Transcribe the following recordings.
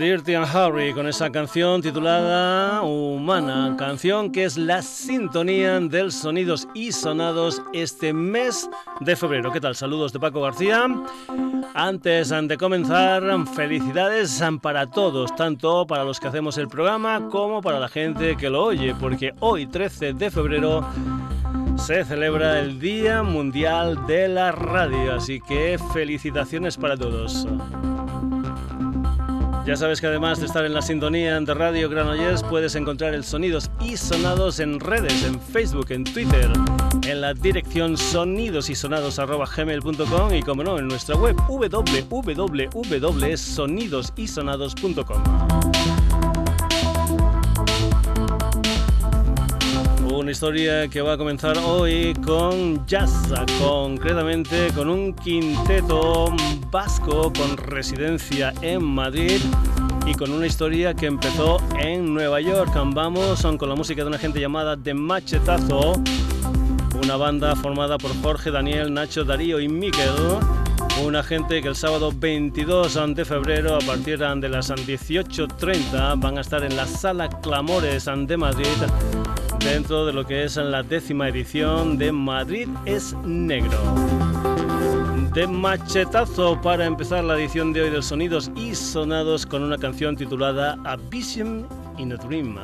Dirty and Harry con esa canción titulada Humana, canción que es la sintonía del sonidos y sonados este mes de febrero. ¿Qué tal? Saludos de Paco García. Antes de comenzar, felicidades para todos, tanto para los que hacemos el programa como para la gente que lo oye, porque hoy 13 de febrero se celebra el Día Mundial de la Radio, así que felicitaciones para todos. Ya sabes que además de estar en la sintonía de Radio Granollers, puedes encontrar el sonidos y sonados en redes, en Facebook, en Twitter, en la dirección sonidosysonados.gmail.com y como no, en nuestra web www.sonidosysonados.com. Una historia que va a comenzar hoy con jazz, concretamente con un quinteto vasco con residencia en Madrid y con una historia que empezó en Nueva York. Vamos con la música de una gente llamada The Machetazo, una banda formada por Jorge, Daniel, Nacho, Darío y Miguel. Una gente que el sábado 22 de febrero a partir de las 18.30 van a estar en la Sala Clamores de Madrid dentro de lo que es la décima edición de Madrid es Negro. De machetazo para empezar la edición de hoy de Sonidos y Sonados con una canción titulada A Vision in a Dream.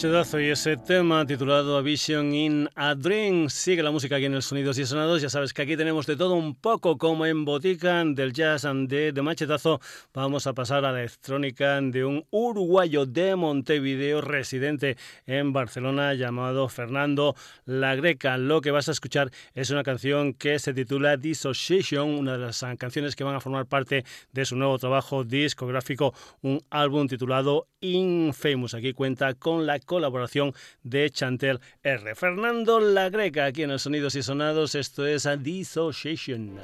Machedazo y ese tema titulado A Vision in a. Sigue la música aquí en el Sonidos y Sonados. Ya sabes que aquí tenemos de todo un poco como en botica del jazz de, de machetazo. Vamos a pasar a la electrónica de un uruguayo de Montevideo residente en Barcelona llamado Fernando La Greca. Lo que vas a escuchar es una canción que se titula Dissociation, una de las canciones que van a formar parte de su nuevo trabajo discográfico, un álbum titulado Infamous. Aquí cuenta con la colaboración de Chantel R. Fernando La Greca, aquí en los Sonidos y Sonados, esto es a Dissociation.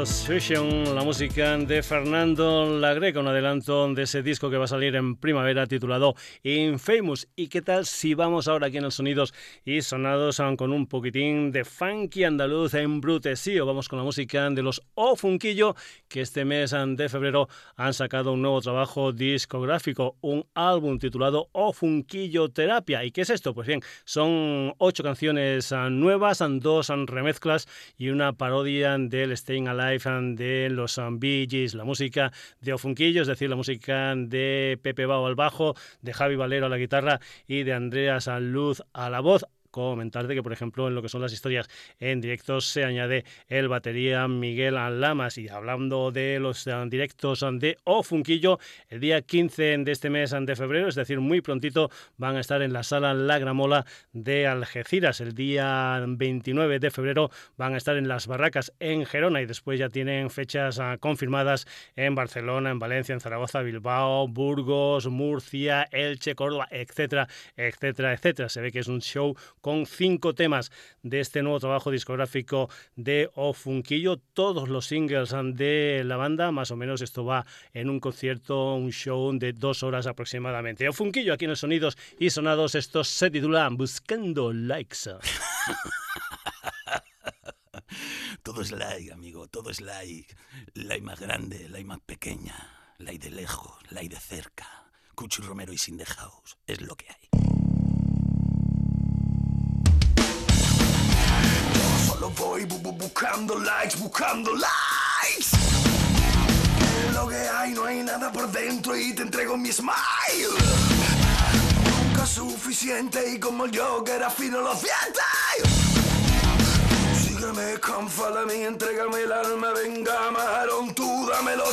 Association, la música de Fernando Lagreca, un adelanto de ese disco que va a salir en primavera titulado Infamous. ¿Y qué tal si vamos ahora aquí en el Sonidos y Sonados con un poquitín de funky andaluz en brutesío? Vamos con la música de los O Funquillo, que este mes de febrero han sacado un nuevo trabajo discográfico, un álbum titulado O Funquillo Terapia. ¿Y qué es esto? Pues bien, son ocho canciones nuevas, dos remezclas y una parodia del Staying Alive de los Bee la música de Ofunquillo, es decir, la música de Pepe Bao al bajo, de Javi Valero a la guitarra y de Andreas Luz a la voz comentarte que, por ejemplo, en lo que son las historias en directos se añade el batería Miguel Lamas. Y hablando de los eh, directos de O Funquillo, el día 15 de este mes de febrero, es decir, muy prontito, van a estar en la sala La Gramola de Algeciras. El día 29 de febrero van a estar en las Barracas en Gerona y después ya tienen fechas ah, confirmadas en Barcelona, en Valencia, en Zaragoza, Bilbao, Burgos, Murcia, Elche, Córdoba, etcétera, etcétera, etcétera. Se ve que es un show con cinco temas de este nuevo trabajo discográfico de Ofunquillo, todos los singles de la banda, más o menos esto va en un concierto, un show de dos horas aproximadamente. Ofunquillo aquí en los Sonidos y Sonados, estos se titulan Buscando Likes. todo es like, amigo, todo es like. Like más grande, like más pequeña, like de lejos, like de cerca. Cuchi Romero y Sin House, es lo que hay. Solo voy buscando likes, buscando likes. Lo que hay, no hay nada por dentro y te entrego mi smile. Nunca suficiente y como yo que era fino lo sientes. Sígueme, follow me, entrégame el alma, venga, Maron, tú dámelo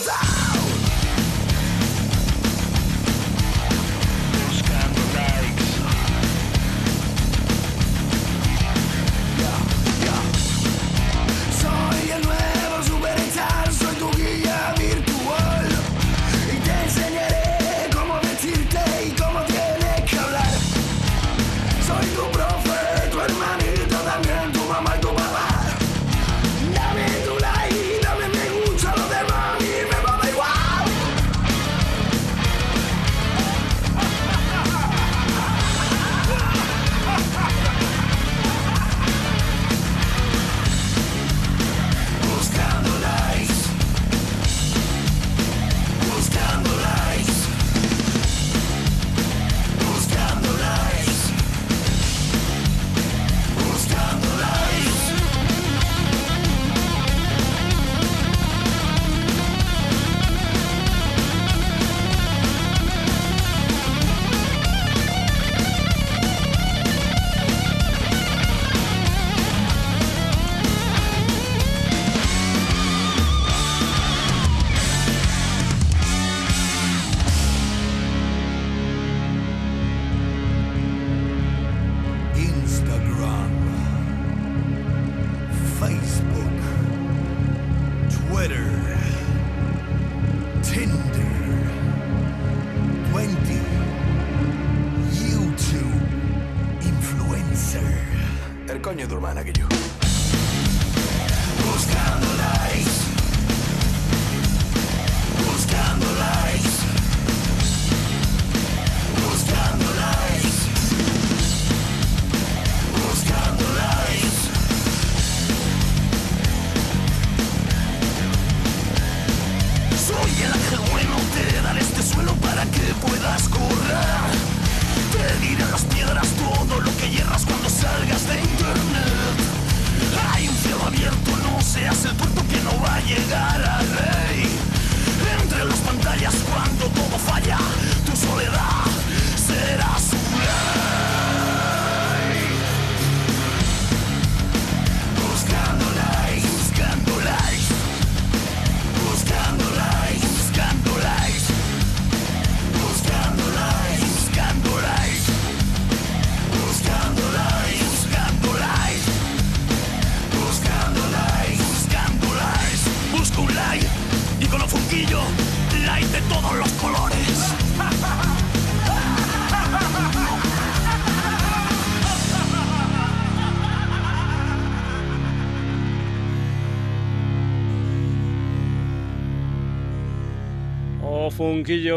down.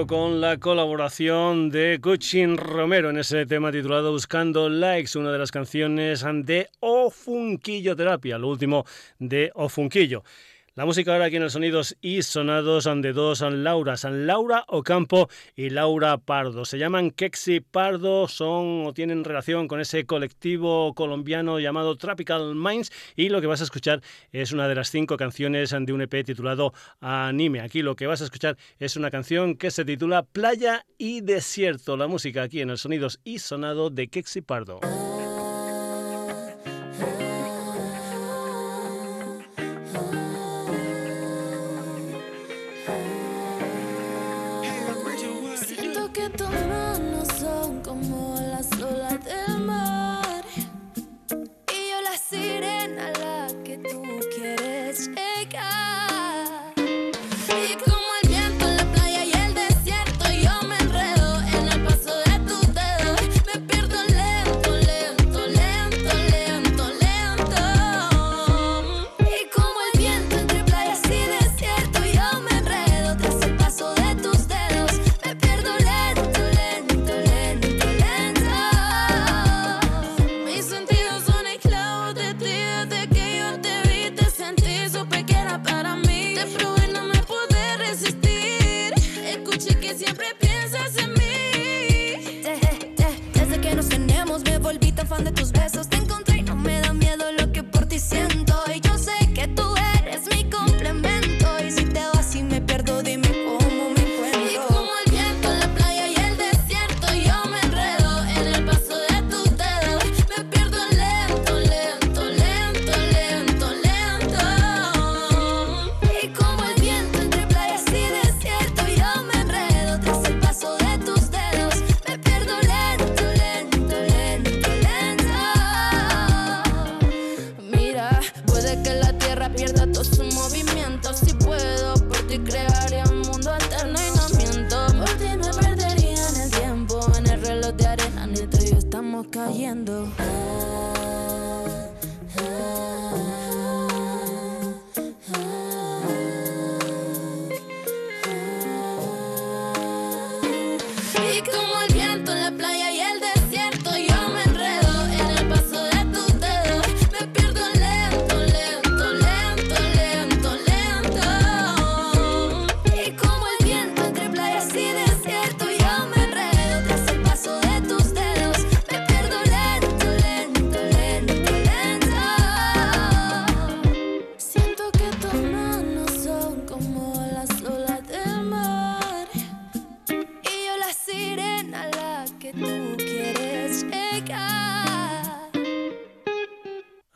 Con la colaboración de Cuchin Romero en ese tema titulado Buscando Likes, una de las canciones de O Funquillo Terapia, lo último de O Funquillo. La música ahora aquí en los sonidos y sonados de dos Laura, San Laura Ocampo y Laura Pardo. Se llaman Kexi Pardo, son o tienen relación con ese colectivo colombiano llamado Tropical Minds y lo que vas a escuchar es una de las cinco canciones de un EP titulado Anime. Aquí lo que vas a escuchar es una canción que se titula Playa y Desierto. La música aquí en los sonidos y sonado de Kexi Pardo. ton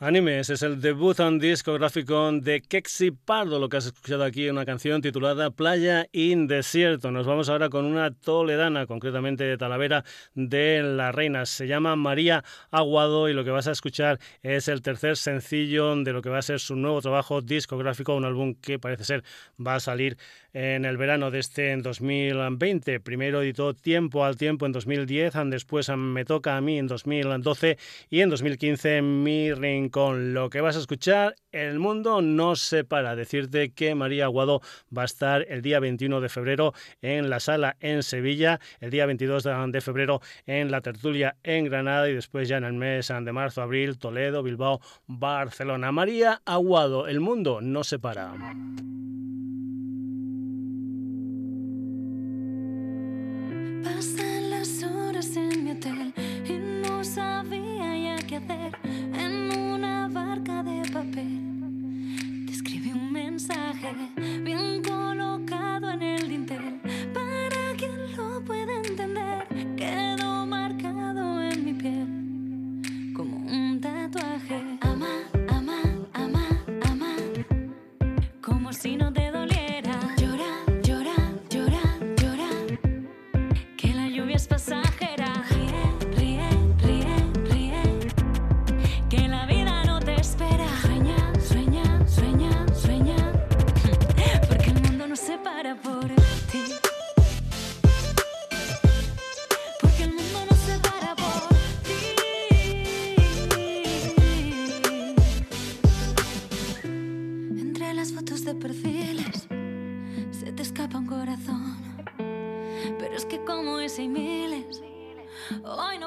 Animes es el debut en discográfico de Kexi Pardo, lo que has escuchado aquí en una canción titulada Playa in Desierto. Nos vamos ahora con una toledana, concretamente de Talavera de la Reina. Se llama María Aguado y lo que vas a escuchar es el tercer sencillo de lo que va a ser su nuevo trabajo discográfico, un álbum que parece ser va a salir en el verano de este 2020. Primero editó Tiempo al Tiempo en 2010, después Me Toca a mí en 2012 y en 2015 Mi Rincón. Lo que vas a escuchar, El Mundo no se para. Decirte que María Aguado va a estar el día 21 de febrero en la sala en Sevilla, el día 22 de febrero en la tertulia en Granada y después ya en el mes de marzo, abril, Toledo, Bilbao, Barcelona. María Aguado, El Mundo no se para. Pasan las horas en mi hotel y no sabía ya qué hacer en una barca de papel. Te escribí un mensaje bien colocado en el dintel para quien lo pueda entender. Quedó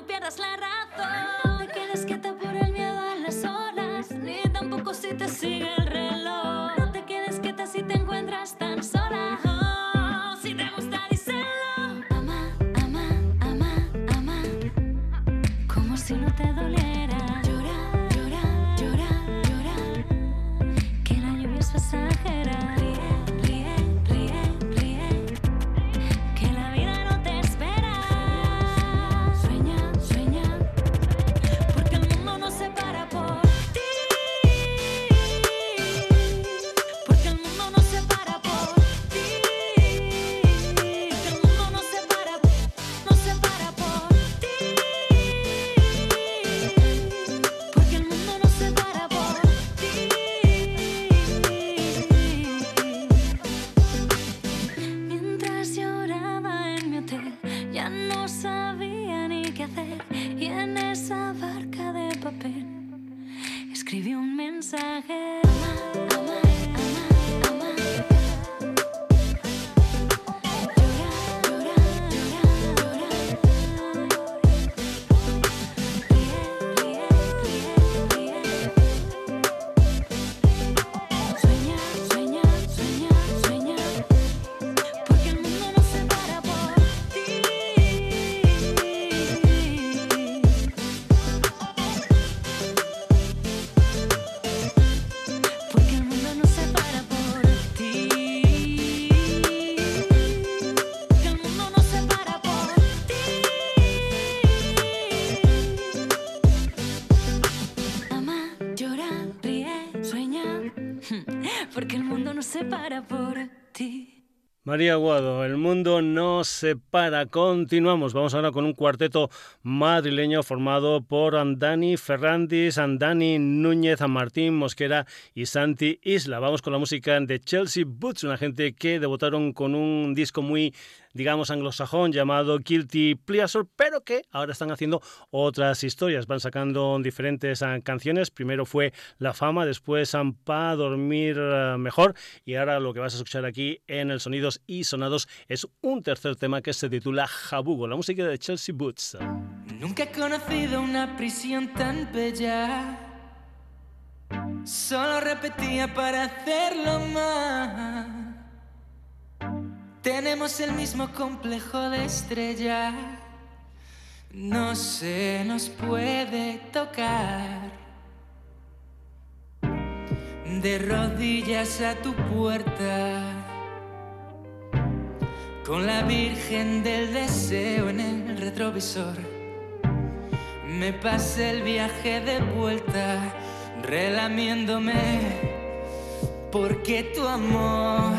no pierdas la razón. No te quedes quieta por el miedo a las olas. ni tampoco si te sigue el reloj. No te quedes quieta si te encuentras tan sola. Oh, si te gusta, díselo. Ama, ama, ama, ama, como si no te María Guado, el mundo no se para. Continuamos. Vamos ahora con un cuarteto madrileño formado por Andani Ferrandis, Andani Núñez, Martín Mosquera y Santi Isla. Vamos con la música de Chelsea Boots, una gente que debutaron con un disco muy digamos, anglosajón llamado Guilty Pleasure, pero que ahora están haciendo otras historias. Van sacando diferentes ah, canciones. Primero fue La Fama, después Para Dormir ah, Mejor y ahora lo que vas a escuchar aquí en el Sonidos y Sonados es un tercer tema que se titula Jabugo, la música de Chelsea Boots. Nunca he conocido una prisión tan bella. Solo repetía para hacerlo más. Tenemos el mismo complejo de estrella. No se nos puede tocar. De rodillas a tu puerta. Con la Virgen del Deseo en el retrovisor. Me pasé el viaje de vuelta relamiéndome. Porque tu amor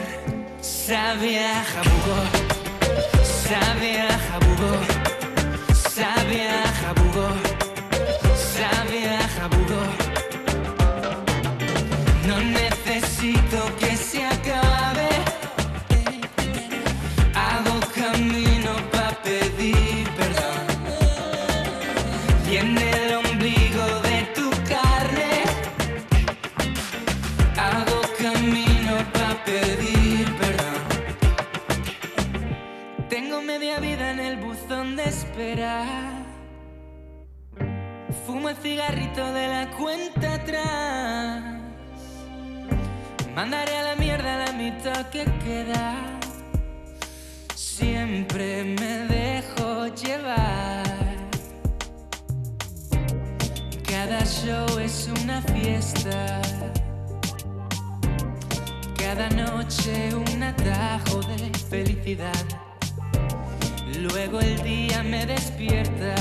Sabe a jabugo, sabe a jabugo, sabe a jabugo, sabe a jabugo. No necesito que el cigarrito de la cuenta atrás. Mandaré a la mierda la mitad que queda. Siempre me dejo llevar. Cada show es una fiesta. Cada noche un atajo de felicidad. Luego el día me despierta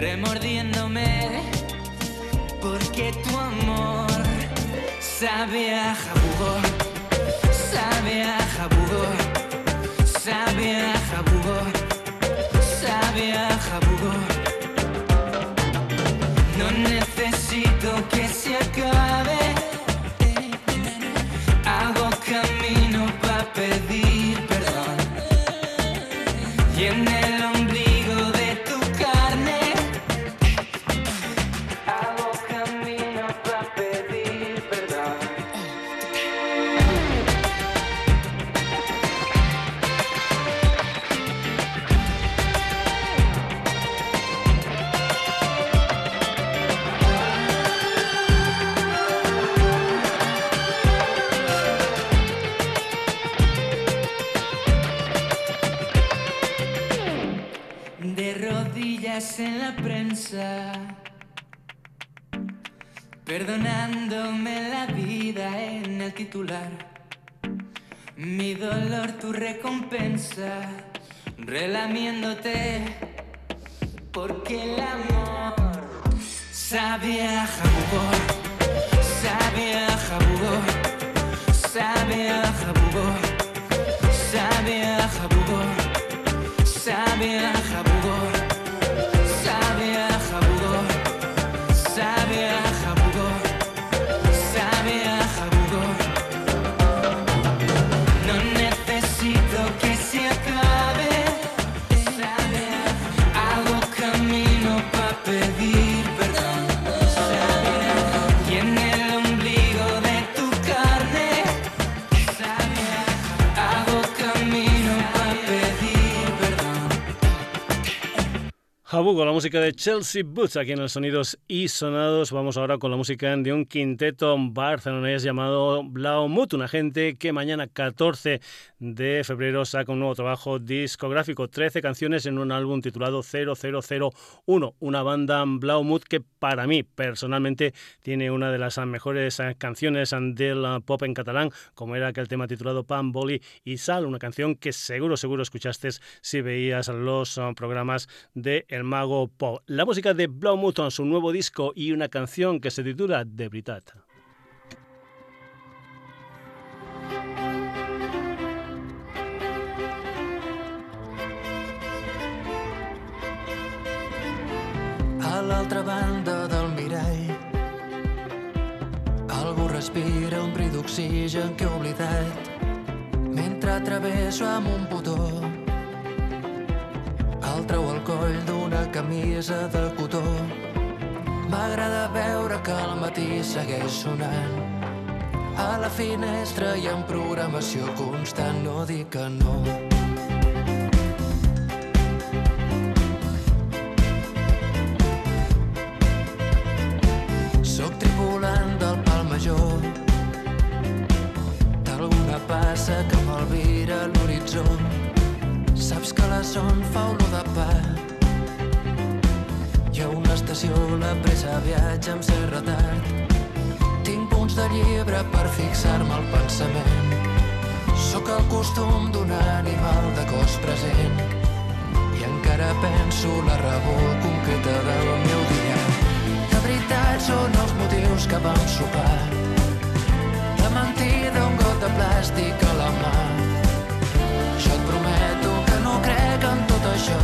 remordiéndome porque tu amor sabe a jabugo, sabe a jabugo, sabe a jabugo, sabe a jabugo. No necesito que se acabe. Relamiéndote, porque el amor sabe a con la música de Chelsea Boots aquí en los Sonidos y Sonados. Vamos ahora con la música de un quinteto barcelonés llamado Blaumut, una gente que mañana 14 de febrero saca un nuevo trabajo discográfico, 13 canciones en un álbum titulado 0001, una banda Blaumut que para mí personalmente tiene una de las mejores canciones del pop en catalán, como era aquel tema titulado Pan, Boli y Sal, una canción que seguro, seguro escuchaste si veías los programas de El mago pop. La música de Blaumouthen, su nuevo disco y una canción que se titula The Britat. A l'altra banda del mirall Algú respira un bri d'oxigen que he oblidat Mentre travesso amb un botó Treu el coll d'una camisa de cotó. M'agrada veure que al matí segueix sonant. A la finestra hi ha programació constant, no dic que no. Costum d'un animal de cos present i encara penso la raó concreta del meu dia. De veritat són els motius que vam sopar mentida, un got de plàstic a la mà. Jo et prometo que no crec en tot això.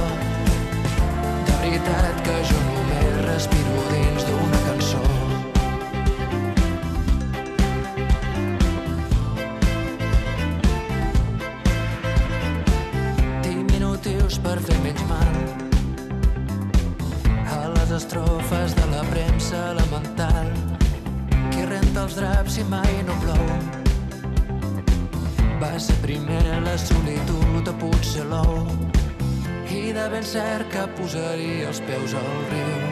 De veritat que jo potser l'ou i de ben cert que posaria els peus al riu.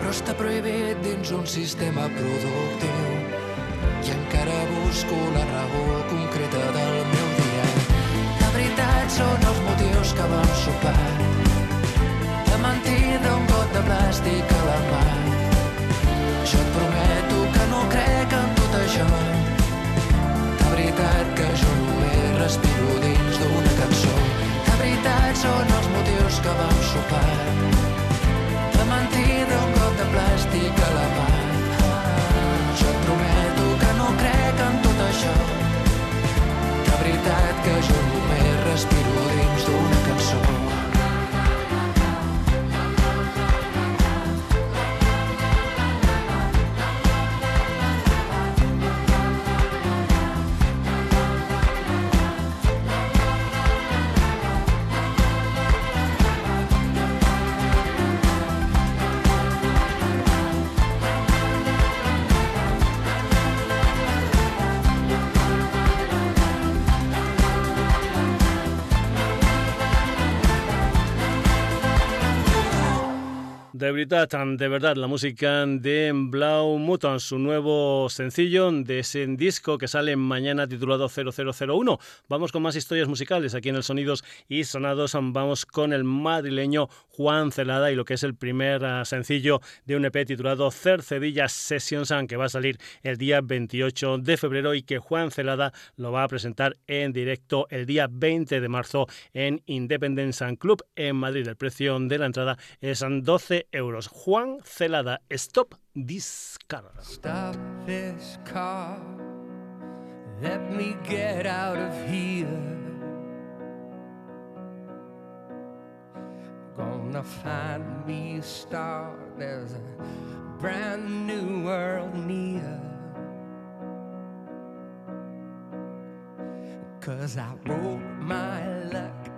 Però està prohibit dins un sistema productiu i encara busco la raó concreta del meu dia. La veritat són els motius que vam sopar. La mentida, un got de plàstic a la mà. Jo et prometo són els motius que vam sopar. De verdad, la música de Blau Muton, su nuevo sencillo de ese disco que sale mañana titulado 0001. Vamos con más historias musicales aquí en el Sonidos y Sonados. Vamos con el madrileño Juan Celada y lo que es el primer ah, sencillo de un EP titulado Cercedilla Sessions, que va a salir el día 28 de febrero y que Juan Celada lo va a presentar en directo el día 20 de marzo en Independence Club en Madrid. El precio de la entrada es 12 euros. Juan Celada, Stop This Car. Stop this car. Let me get out of here. Gonna find me a star. There's a brand new world near. Cause I wrote my luck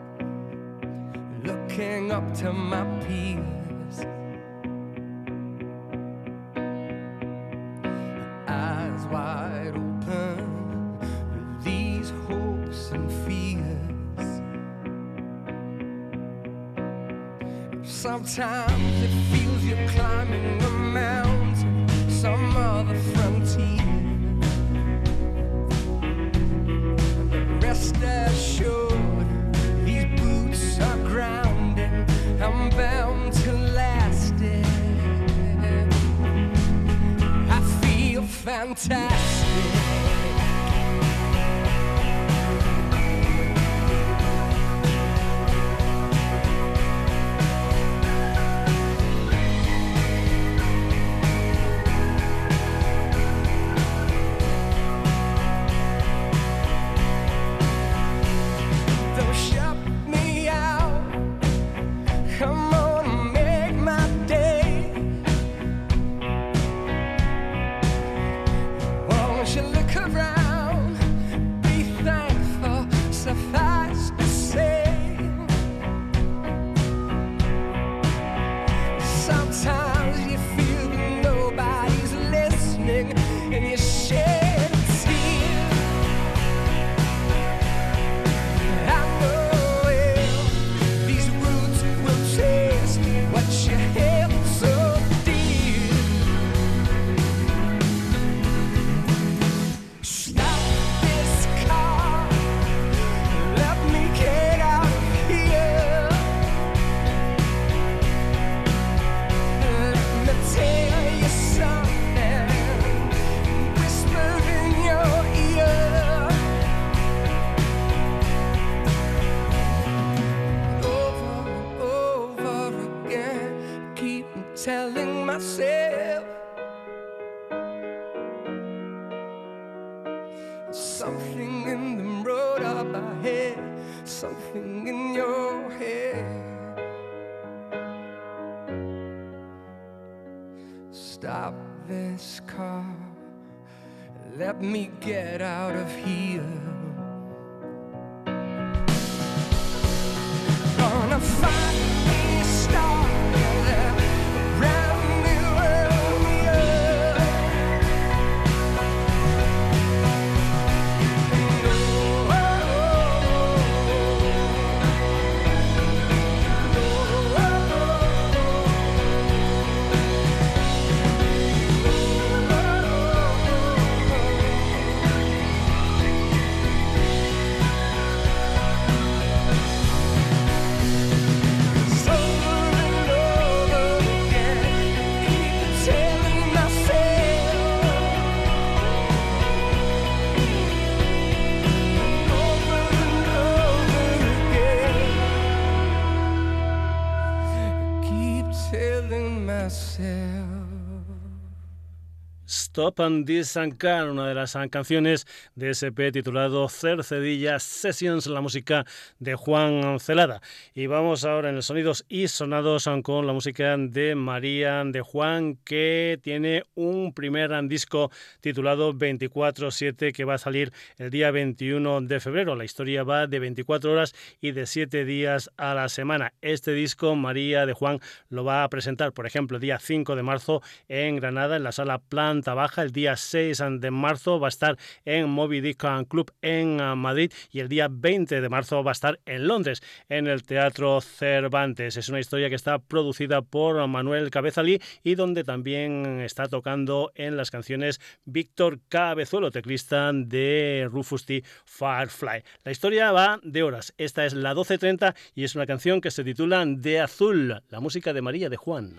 looking up to my peers. Sometimes it feels you're climbing a mountain, some other frontier. Rest assured, these boots are grounding. I'm bound to last it. I feel fantastic. Stop and Car, una de las canciones de SP titulado Cercedilla Sessions, la música de Juan Celada. Y vamos ahora en los sonidos y sonados con la música de María de Juan, que tiene un primer disco titulado 24-7 que va a salir el día 21 de febrero. La historia va de 24 horas y de 7 días a la semana. Este disco María de Juan lo va a presentar, por ejemplo, el día 5 de marzo en Granada, en la sala Planta Baja. El día 6 de marzo va a estar en Moby Dick Club en ah, Madrid y el día 20 de marzo va a estar en Londres, en el Teatro Cervantes. Es una historia que está producida por Manuel Cabezalí y donde también está tocando en las canciones Víctor Cabezuelo, teclista de Rufus T. Firefly. La historia va de horas. Esta es la 12.30 y es una canción que se titula De Azul, la música de María de Juan.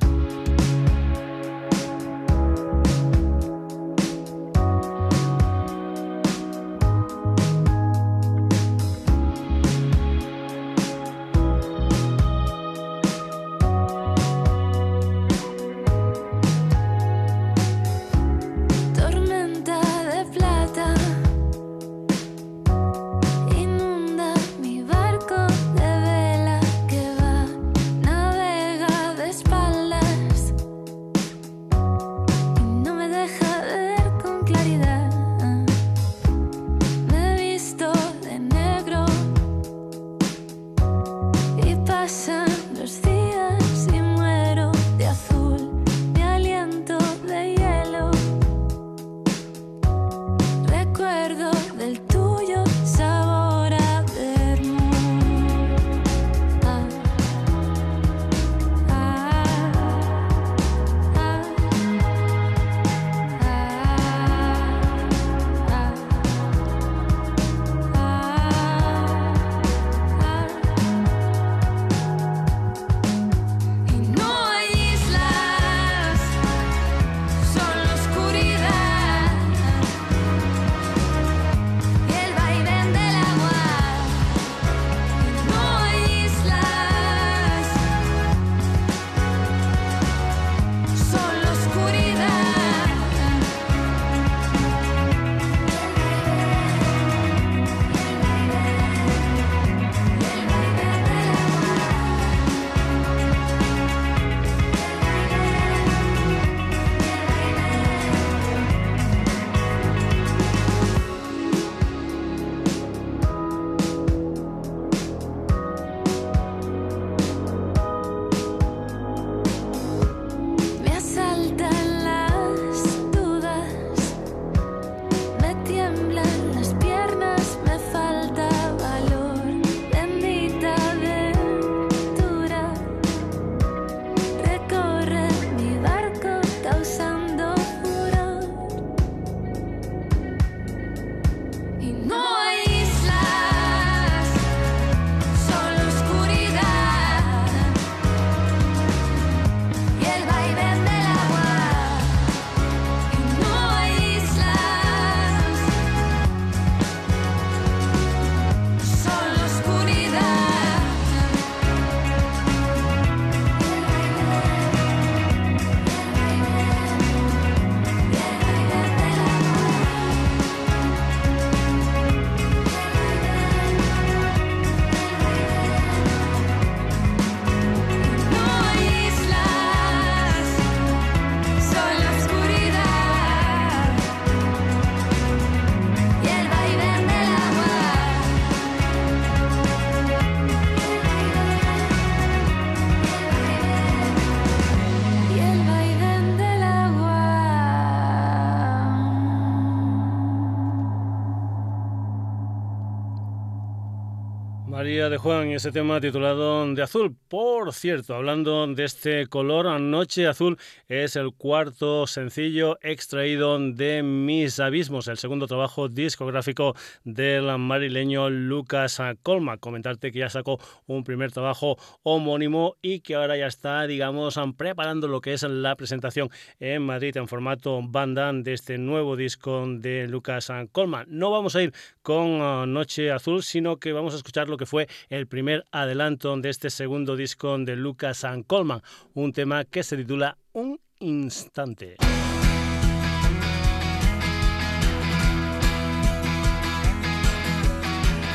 De Juan y ese tema titulado De Azul. Por cierto, hablando de este color, Noche Azul es el cuarto sencillo extraído de Mis Abismos, el segundo trabajo discográfico del marileño Lucas Colma. Comentarte que ya sacó un primer trabajo homónimo y que ahora ya está, digamos, preparando lo que es la presentación en Madrid en formato banda de este nuevo disco de Lucas Colma. No vamos a ir con ah, Noche Azul, sino que vamos a escuchar lo que fue el primer adelanto de este segundo disco de Lucas and Coleman, un tema que se titula Un instante.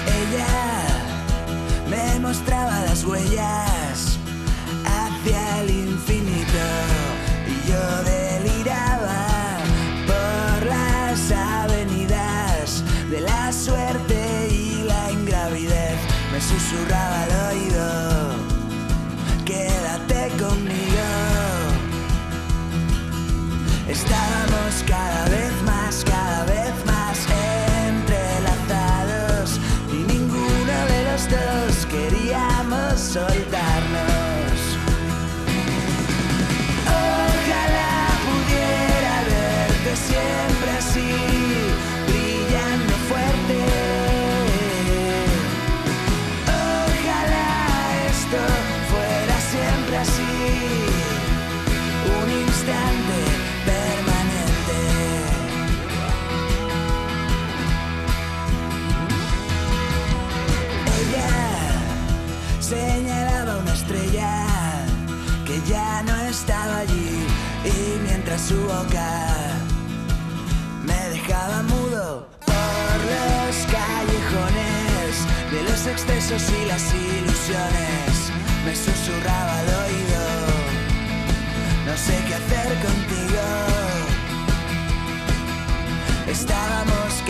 Ella me mostraba las huellas hacia el Estábamos cada vez más, cada vez más entrelazados y ninguno de los dos queríamos soltarnos. Su boca me dejaba mudo por los callejones de los excesos y las ilusiones. Me susurraba al oído, no sé qué hacer contigo. Estábamos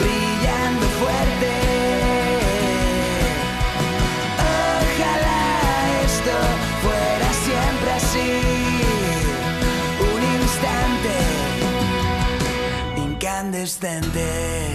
Brillando fuerte. Ojalá esto fuera siempre así Un instante Incandescente.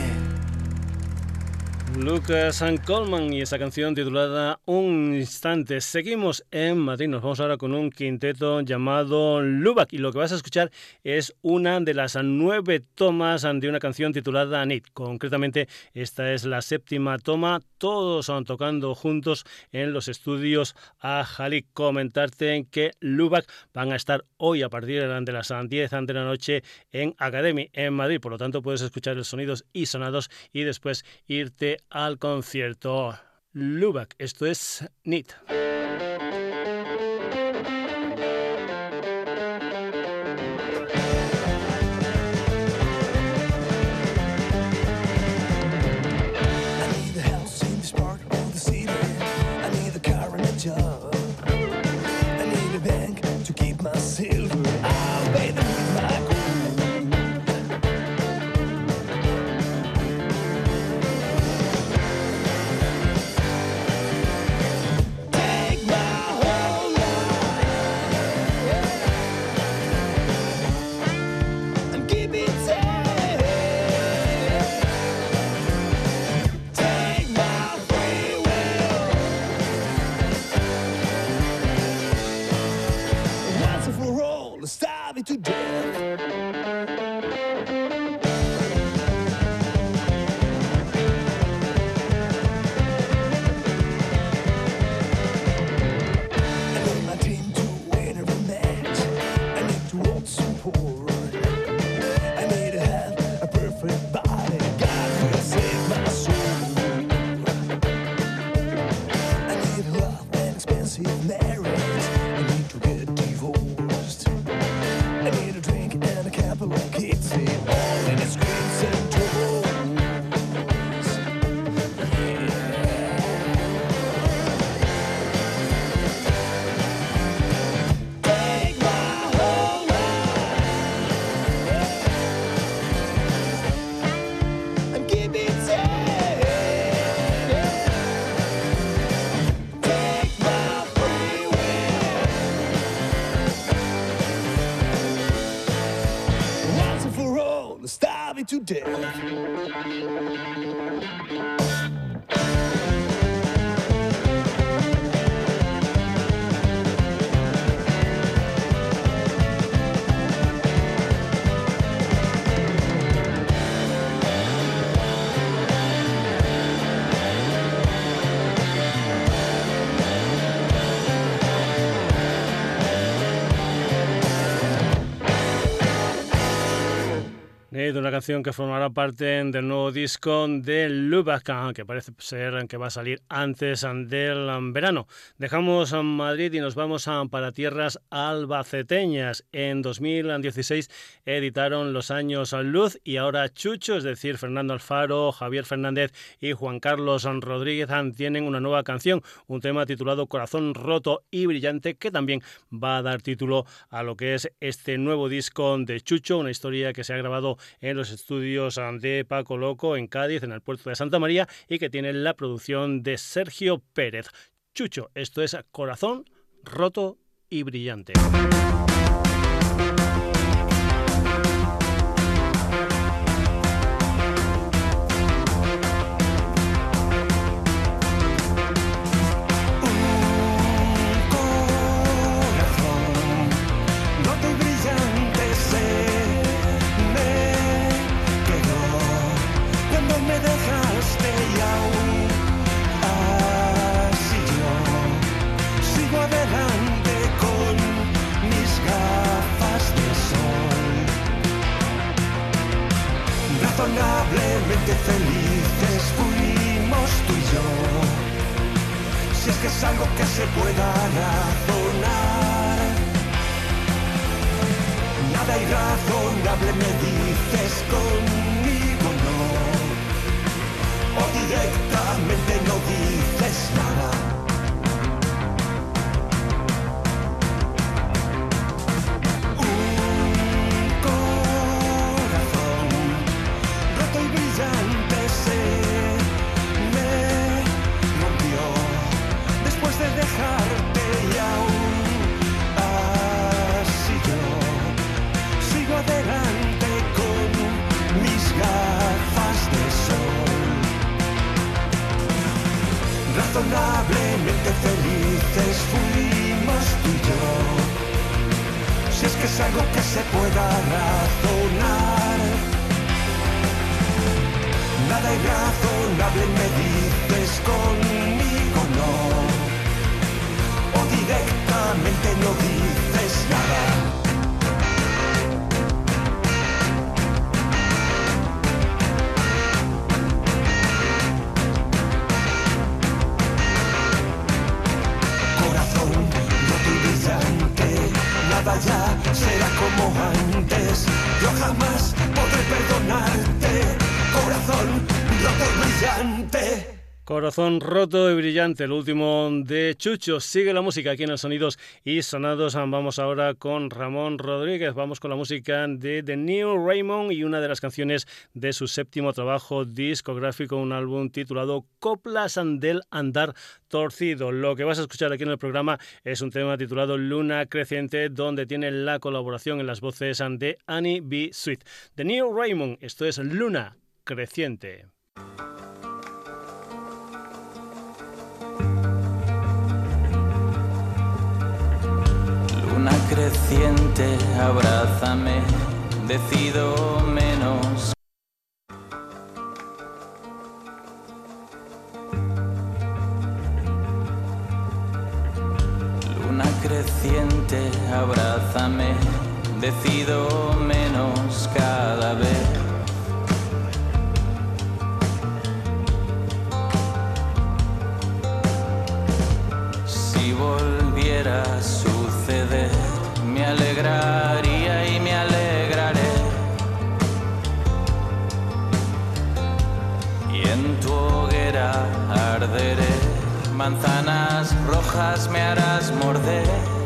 Lucas and Coleman y esa canción titulada Un instante. Seguimos en Madrid. Nos vamos ahora con un quinteto llamado Lubac y lo que vas a escuchar es una de las nueve tomas de una canción titulada Nit. Concretamente, esta es la séptima toma. Todos tocando juntos en los estudios a Jalik. Comentarte que Lubac van a estar hoy a partir de las 10 de la noche en Academy en Madrid. Por lo tanto, puedes escuchar los sonidos y sonados y después irte al concierto Lubac. Esto es NIT. to do. to death. De una canción que formará parte del nuevo disco de Lubaka, que parece ser que va a salir antes del verano. Dejamos Madrid y nos vamos para tierras albaceteñas. En 2016 editaron Los Años Luz y ahora Chucho, es decir, Fernando Alfaro, Javier Fernández y Juan Carlos Rodríguez tienen una nueva canción, un tema titulado Corazón Roto y Brillante, que también va a dar título a lo que es este nuevo disco de Chucho, una historia que se ha grabado en los estudios de Paco Loco en Cádiz, en el puerto de Santa María, y que tiene la producción de Sergio Pérez. Chucho, esto es Corazón Roto y Brillante. Algo que se pueda razonar. Nada irrazonable me dices conmigo no. O directamente no dices nada. ya será como antes. Yo jamás podré perdonarte, corazón roto brillante. Corazón roto y brillante, el último de Chucho. Sigue la música aquí en los sonidos y sonados. Vamos ahora con Ramón Rodríguez. Vamos con la música de The New Raymond y una de las canciones de su séptimo trabajo discográfico, un álbum titulado Coplas del Andar Torcido. Lo que vas a escuchar aquí en el programa es un tema titulado Luna Creciente, donde tiene la colaboración en las voces de Annie B. Sweet. The New Raymond, esto es Luna Creciente. Creciente, abrázame, decido menos. Luna creciente, abrázame, decido menos cada vez. Si volviera a suceder alegraría y me alegraré. Y en tu hoguera arderé, manzanas rojas me harás morder.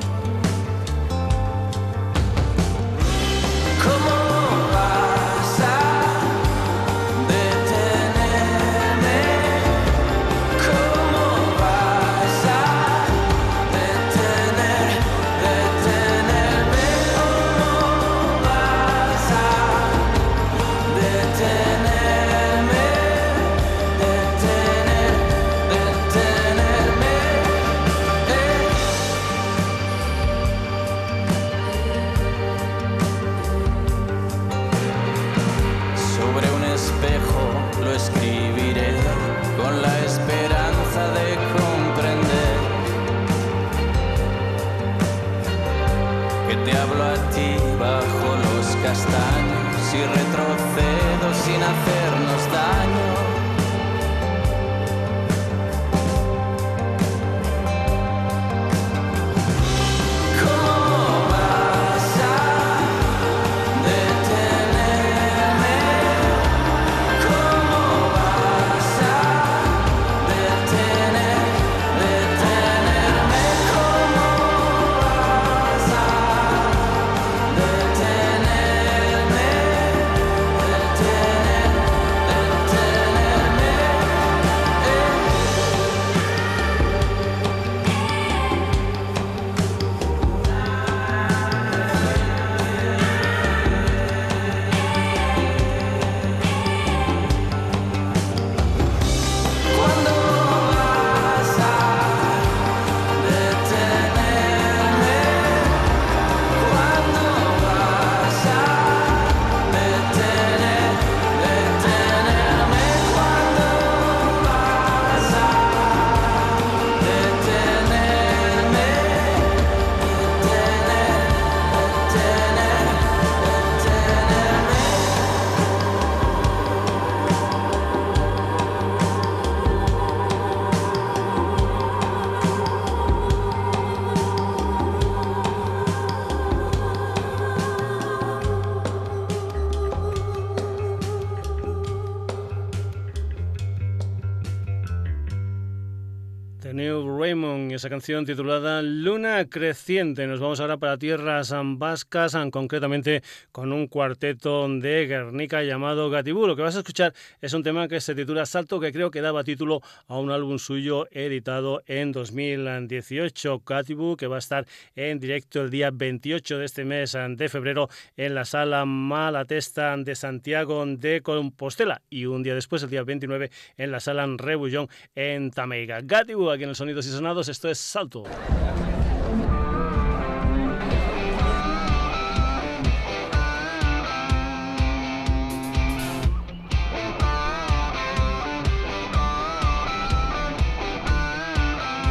Esa canción titulada Luna Creciente. Nos vamos ahora para tierras vascas, concretamente con un cuarteto de Guernica llamado Gatibú. Lo que vas a escuchar es un tema que se titula Salto, que creo que daba título a un álbum suyo editado en 2018. Gatibú, que va a estar en directo el día 28 de este mes de febrero en la sala Malatesta de Santiago de Compostela y un día después, el día 29, en la sala Rebullón en Tameiga. Gatibú, en el Sonidos y Sonados, esto es Salto.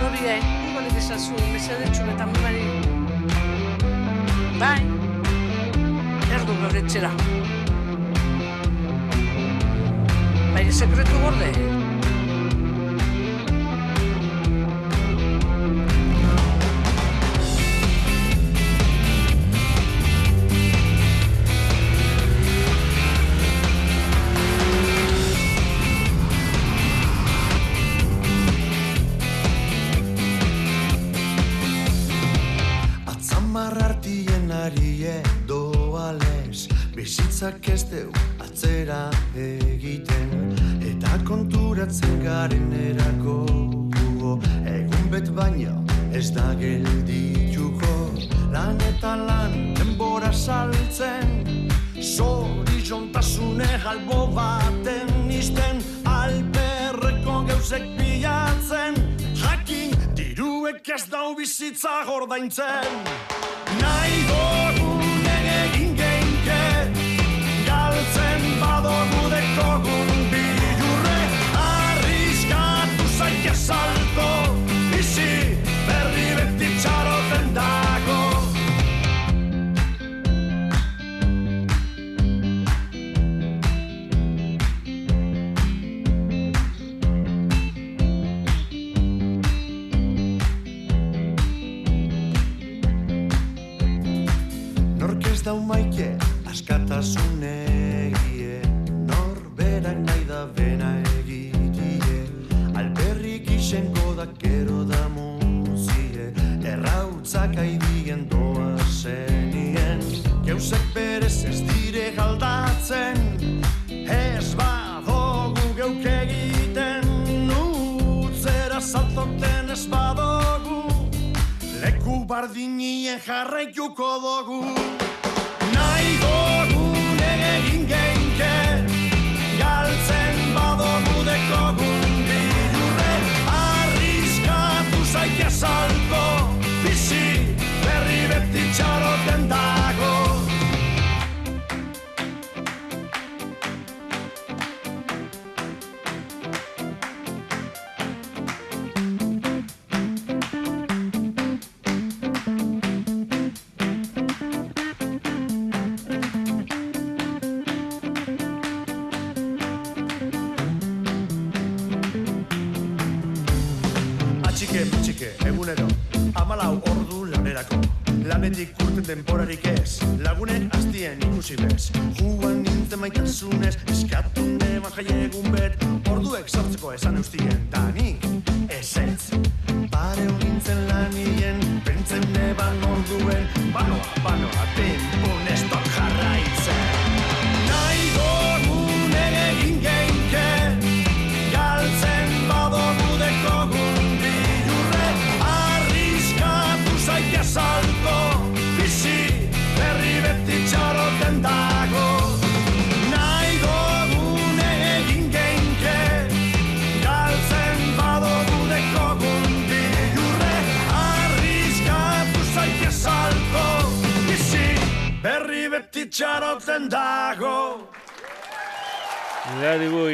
Nobide, ingo legezazu, mesede txuleta mugari. Bai, erdu gaur etxera. Bai, sekretu gorde. Bizitzak ez deu atzera egiten eta konturatzen garen erako dugu. Egun bet baino ez da geldituko lan eta lan denbora saltzen. Zori jontasune galbo baten izten alperreko geuzek bilatzen. Jakin diruek ez dau bizitza gordaintzen. Nahi corazones.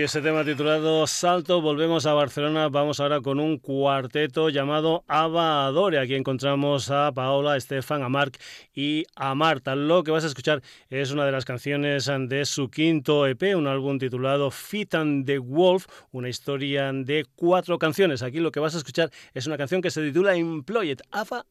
Ese tema titulado Salto. Volvemos a Barcelona. Vamos ahora con un cuarteto llamado Ava Adore. Aquí encontramos a Paola, a Estefan, a Marc y a Marta. Lo que vas a escuchar es una de las canciones de su quinto EP, un álbum titulado Fit and the Wolf, una historia de cuatro canciones. Aquí lo que vas a escuchar es una canción que se titula Employed, Ava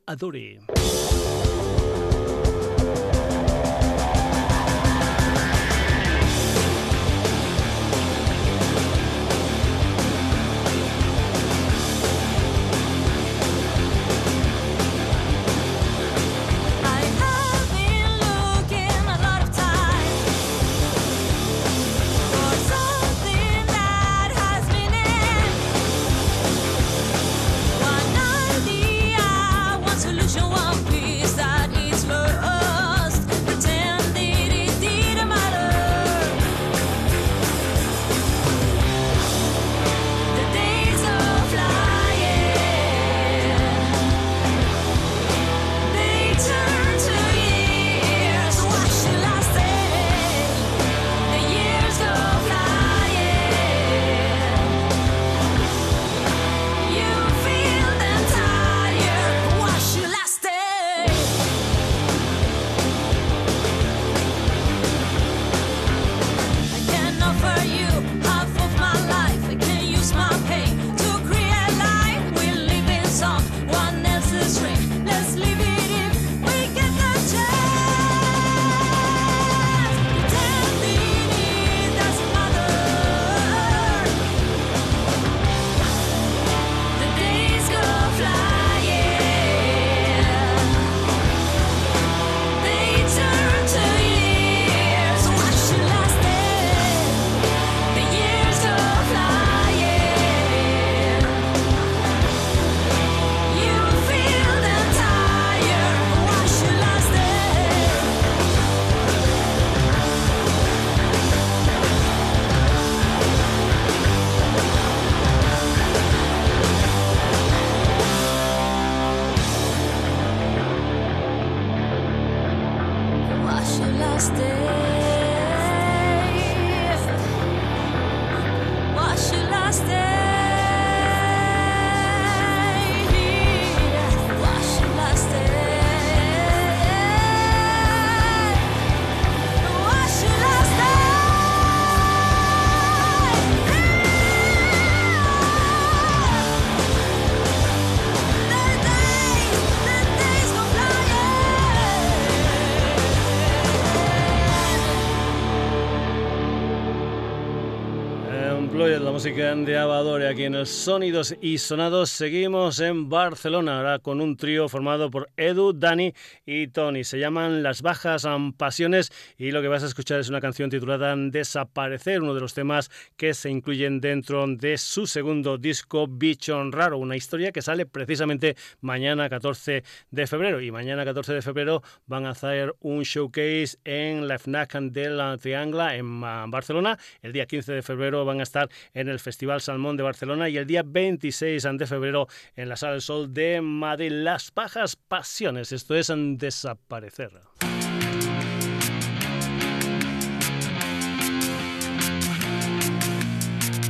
La música de Avadore aquí en Sonidos y Sonados. Seguimos en Barcelona ahora con un trío formado por Edu, Dani y Tony. Se llaman Las Bajas Pasiones y lo que vas a escuchar es una canción titulada Desaparecer, uno de los temas que se incluyen dentro de su segundo disco Bichon Raro, una historia que sale precisamente mañana 14 de febrero. Y mañana 14 de febrero van a hacer un showcase en la FNAC de la Triangla en Barcelona. El día 15 de febrero van a estar en el Festival Salmón de Barcelona y el día 26 de febrero en la Sala del Sol de Madrid. Las Bajas Pasiones, esto es en Desaparecer.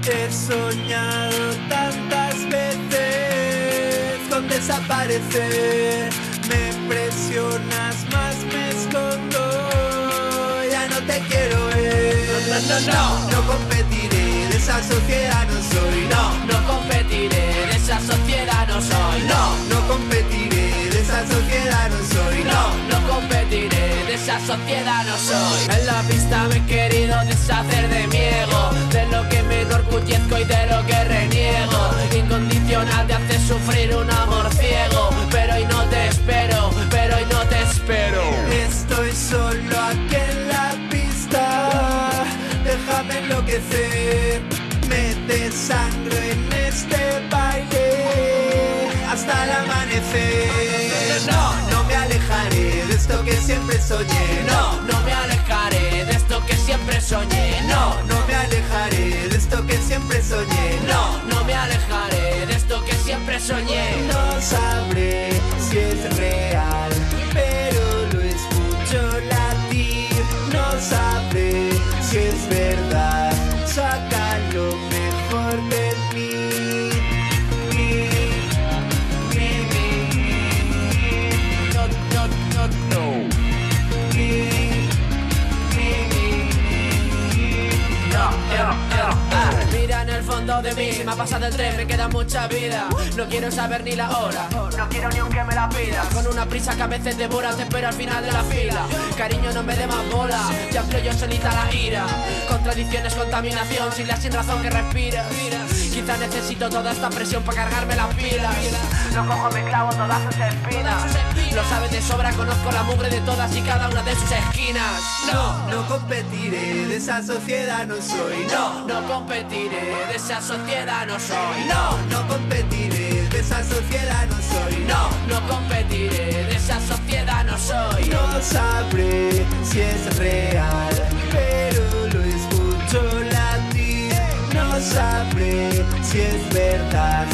He soñado tantas veces con desaparecer. Me presionas más, me escondo. Ya no te quiero ver. No, no, no, no. No competiré, esa sociedad no soy. No, no competiré, de esa sociedad no no soy, no, no competiré, de esa sociedad no soy, no, no competiré, de esa sociedad no soy. En la pista me he querido deshacer de mi ego, de lo que me enorgullezco y de lo que reniego. Incondicional te hace sufrir un amor ciego, pero hoy no te espero, pero hoy no te espero. Estoy solo me desangro en este baile hasta el amanecer. No, no me alejaré de esto que siempre soñé. No, no me alejaré de esto que siempre soñé. No, no me alejaré de esto que siempre soñé. No, no me alejaré de esto que siempre soñé. No sabré si es real, pero lo escucho latir. No sabré De mí, me ha pasado el tren, me queda mucha vida. No quiero saber ni la hora, no quiero ni aunque me la pidas. Con una prisa que a veces devora, te espero al final de la fila. Cariño, no me dé más bola, ya yo solita la ira. Contradicciones, contaminación, sin la sin razón que respiras. Quizá necesito toda esta presión para cargarme las pilas. Lo cojo, me clavo todas sus espinas. Lo sabes de sobra, conozco la mugre de todas y cada una de sus esquinas. No, no competiré, de esa sociedad no soy. No, no competiré, de esa sociedad no soy. No, no competiré, de esa sociedad no soy. No, no competiré, de esa sociedad no soy. No sabré si es real, pero lo escucho latir. No sabré si es verdad.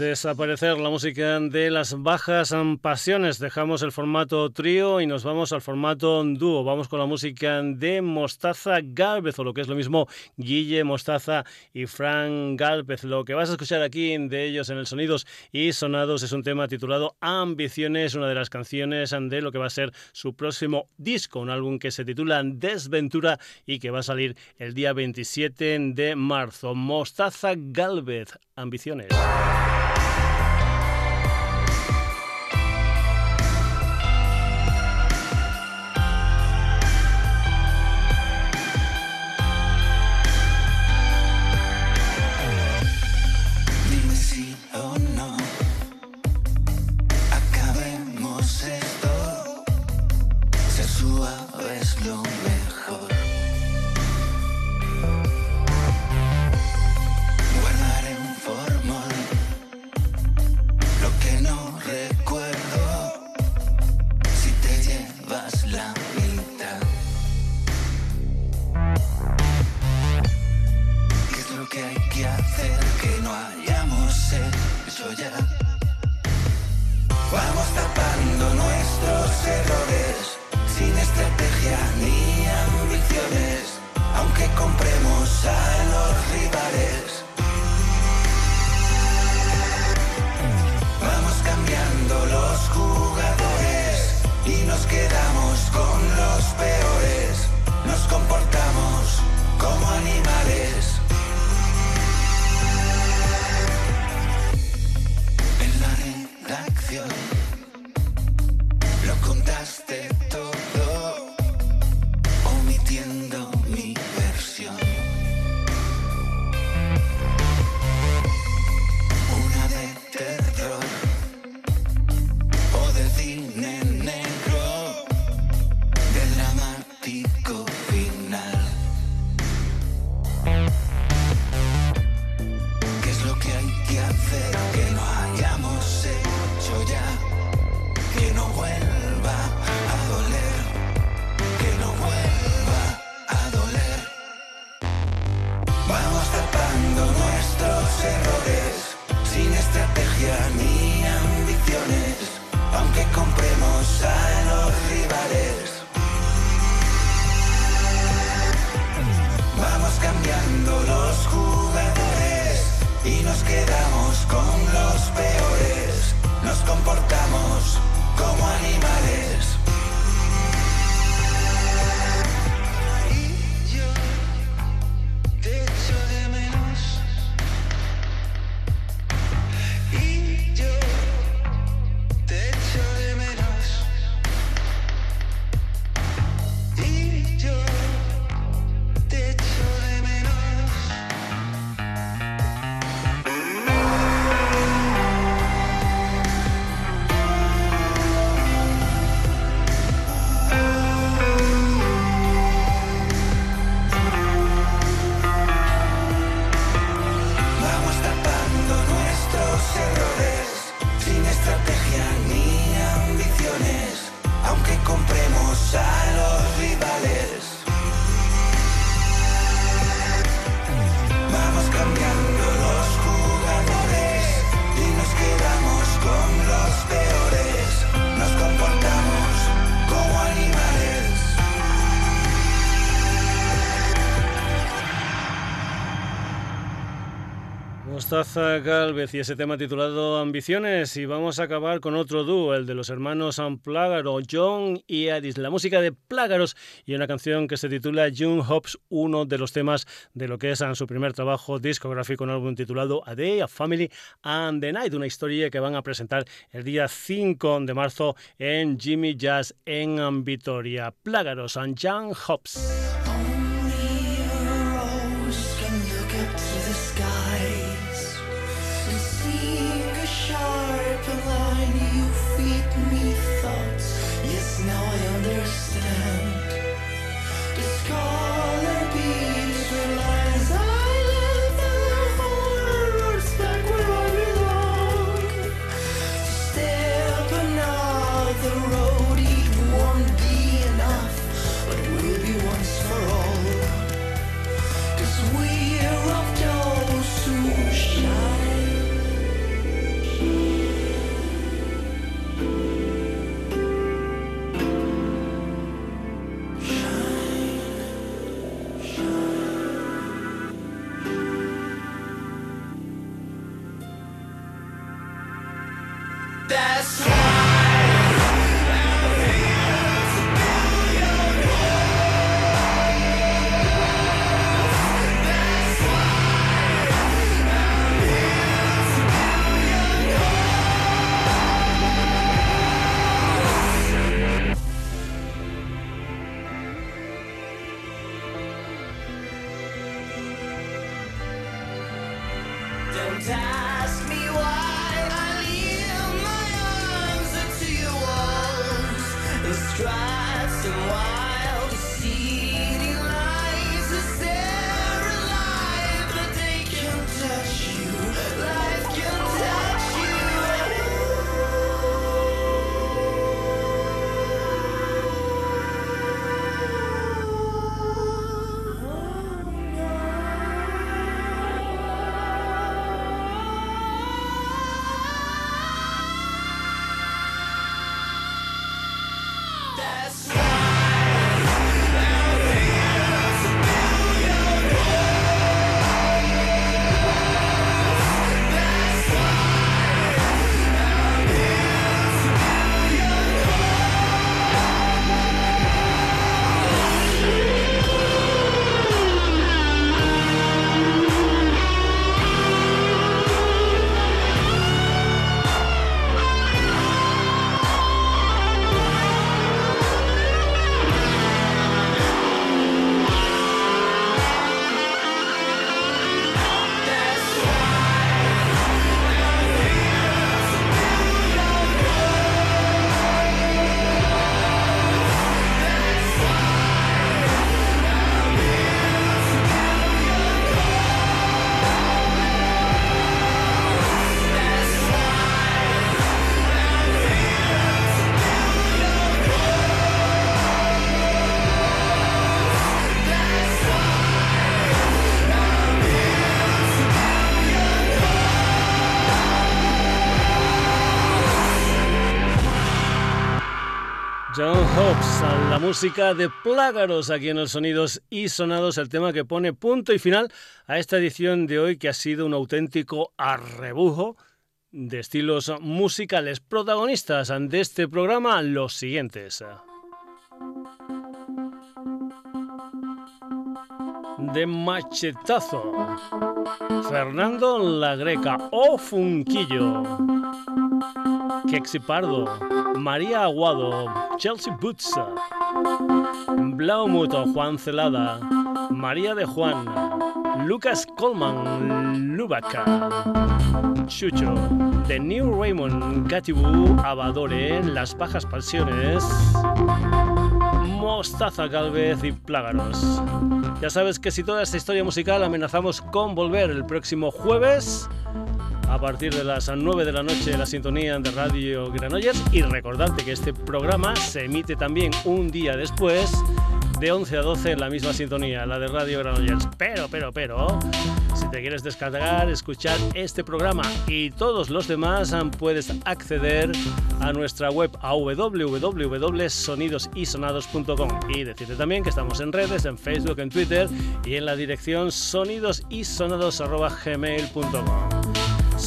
Desaparecer la música de las bajas pasiones. Dejamos el formato trío y nos vamos al formato dúo. Vamos con la música de Mostaza Galvez, o lo que es lo mismo, Guille Mostaza y Frank Galvez. Lo que vas a escuchar aquí de ellos en el Sonidos y Sonados es un tema titulado Ambiciones, una de las canciones de lo que va a ser su próximo disco, un álbum que se titula Desventura y que va a salir el día 27 de marzo. Mostaza Galvez, Ambiciones. Mostaza Galvez y ese tema titulado Ambiciones. Y vamos a acabar con otro dúo, el de los hermanos Plágaro, John y Addis. La música de Plágaros y una canción que se titula June Hops, uno de los temas de lo que es su primer trabajo discográfico, un álbum titulado A Day, A Family and the Night, una historia que van a presentar el día 5 de marzo en Jimmy Jazz en Vitoria. Plágaros and John Hops. Hobbs, la música de Plágaros aquí en los Sonidos y Sonados, el tema que pone punto y final a esta edición de hoy que ha sido un auténtico arrebujo de estilos musicales. Protagonistas de este programa, los siguientes. De machetazo, Fernando La Greca o Funquillo. Kexi Pardo, María Aguado, Chelsea Butza, Blaumuto, Juan Celada, María de Juan, Lucas Colman, Lubaca, Chucho, The New Raymond, Gatibu, Abadore, Las Bajas Pasiones, Mostaza Galvez y Plágaros. Ya sabes que si toda esta historia musical amenazamos con volver el próximo jueves, a partir de las 9 de la noche la sintonía de Radio Granollers y recordarte que este programa se emite también un día después de 11 a 12 en la misma sintonía, la de Radio Granollers. Pero, pero, pero, si te quieres descargar, escuchar este programa y todos los demás, puedes acceder a nuestra web a www.sonidosisonados.com y decirte también que estamos en redes, en Facebook, en Twitter y en la dirección sonidosisonados.gmail.com.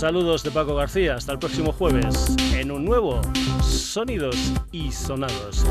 Saludos de Paco García, hasta el próximo jueves en un nuevo Sonidos y Sonados.